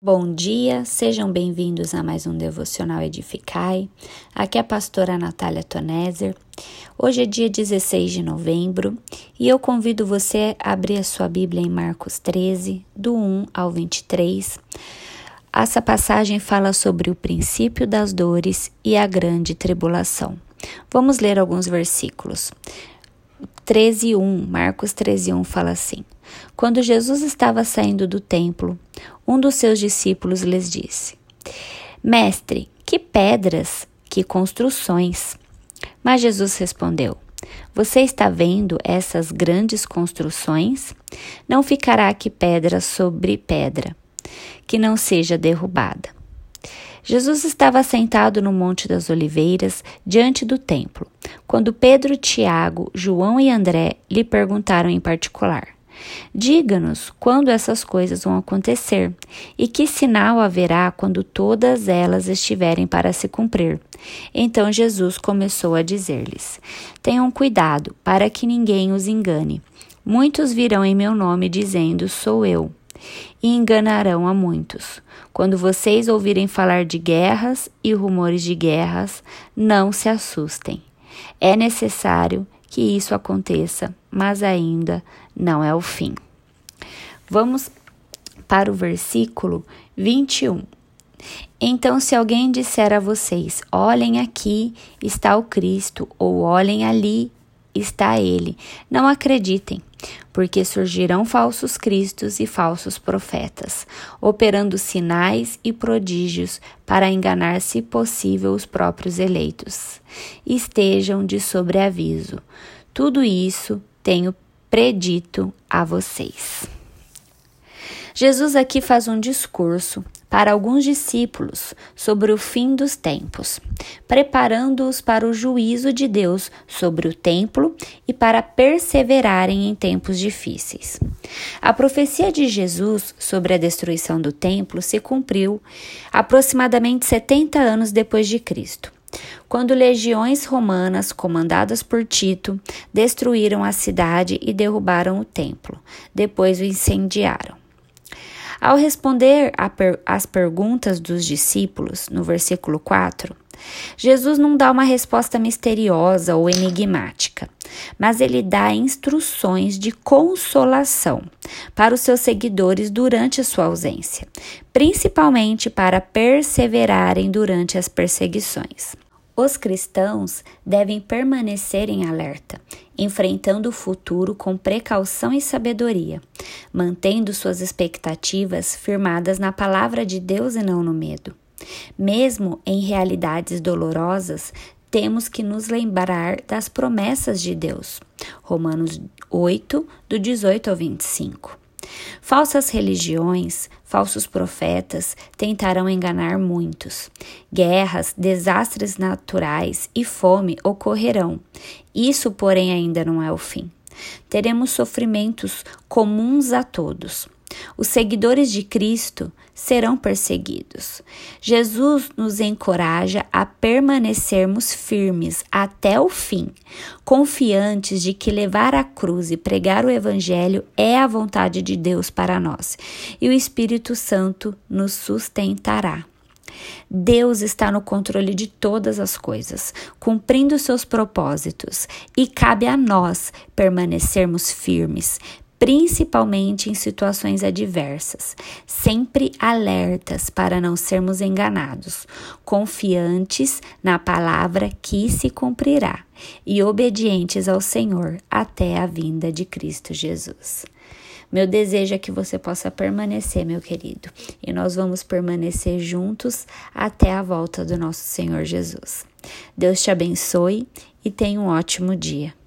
Bom dia, sejam bem-vindos a mais um Devocional Edificai. Aqui é a pastora Natália Toneser. Hoje é dia 16 de novembro e eu convido você a abrir a sua Bíblia em Marcos 13, do 1 ao 23. Essa passagem fala sobre o princípio das dores e a grande tribulação. Vamos ler alguns versículos. 13:1, Marcos 13:1 fala assim: Quando Jesus estava saindo do templo, um dos seus discípulos lhes disse: Mestre, que pedras, que construções. Mas Jesus respondeu: Você está vendo essas grandes construções? Não ficará aqui pedra sobre pedra, que não seja derrubada. Jesus estava sentado no Monte das Oliveiras, diante do templo, quando Pedro, Tiago, João e André lhe perguntaram em particular: Diga-nos quando essas coisas vão acontecer e que sinal haverá quando todas elas estiverem para se cumprir. Então Jesus começou a dizer-lhes: Tenham cuidado para que ninguém os engane. Muitos virão em meu nome dizendo: Sou eu e enganarão a muitos. Quando vocês ouvirem falar de guerras e rumores de guerras, não se assustem. É necessário que isso aconteça, mas ainda não é o fim. Vamos para o versículo 21. Então, se alguém disser a vocês: olhem aqui está o Cristo, ou olhem ali está ele, não acreditem, porque surgirão falsos cristos e falsos profetas, operando sinais e prodígios para enganar, se possível, os próprios eleitos. Estejam de sobreaviso. Tudo isso tenho predito a vocês. Jesus aqui faz um discurso para alguns discípulos sobre o fim dos tempos, preparando-os para o juízo de Deus sobre o templo e para perseverarem em tempos difíceis. A profecia de Jesus sobre a destruição do templo se cumpriu aproximadamente 70 anos depois de Cristo. Quando legiões romanas, comandadas por Tito, destruíram a cidade e derrubaram o templo, depois o incendiaram. Ao responder às perguntas dos discípulos, no versículo 4, Jesus não dá uma resposta misteriosa ou enigmática, mas ele dá instruções de consolação para os seus seguidores durante a sua ausência, principalmente para perseverarem durante as perseguições. Os cristãos devem permanecer em alerta, enfrentando o futuro com precaução e sabedoria, mantendo suas expectativas firmadas na palavra de Deus e não no medo. Mesmo em realidades dolorosas, temos que nos lembrar das promessas de Deus. Romanos 8, do 18 ao 25. Falsas religiões, falsos profetas tentarão enganar muitos. Guerras, desastres naturais e fome ocorrerão. Isso, porém, ainda não é o fim. Teremos sofrimentos comuns a todos. Os seguidores de Cristo serão perseguidos. Jesus nos encoraja a permanecermos firmes até o fim, confiantes de que levar a cruz e pregar o Evangelho é a vontade de Deus para nós e o Espírito Santo nos sustentará. Deus está no controle de todas as coisas, cumprindo seus propósitos, e cabe a nós permanecermos firmes, principalmente em situações adversas, sempre alertas para não sermos enganados, confiantes na palavra que se cumprirá e obedientes ao Senhor até a vinda de Cristo Jesus. Meu desejo é que você possa permanecer, meu querido, e nós vamos permanecer juntos até a volta do nosso Senhor Jesus. Deus te abençoe e tenha um ótimo dia.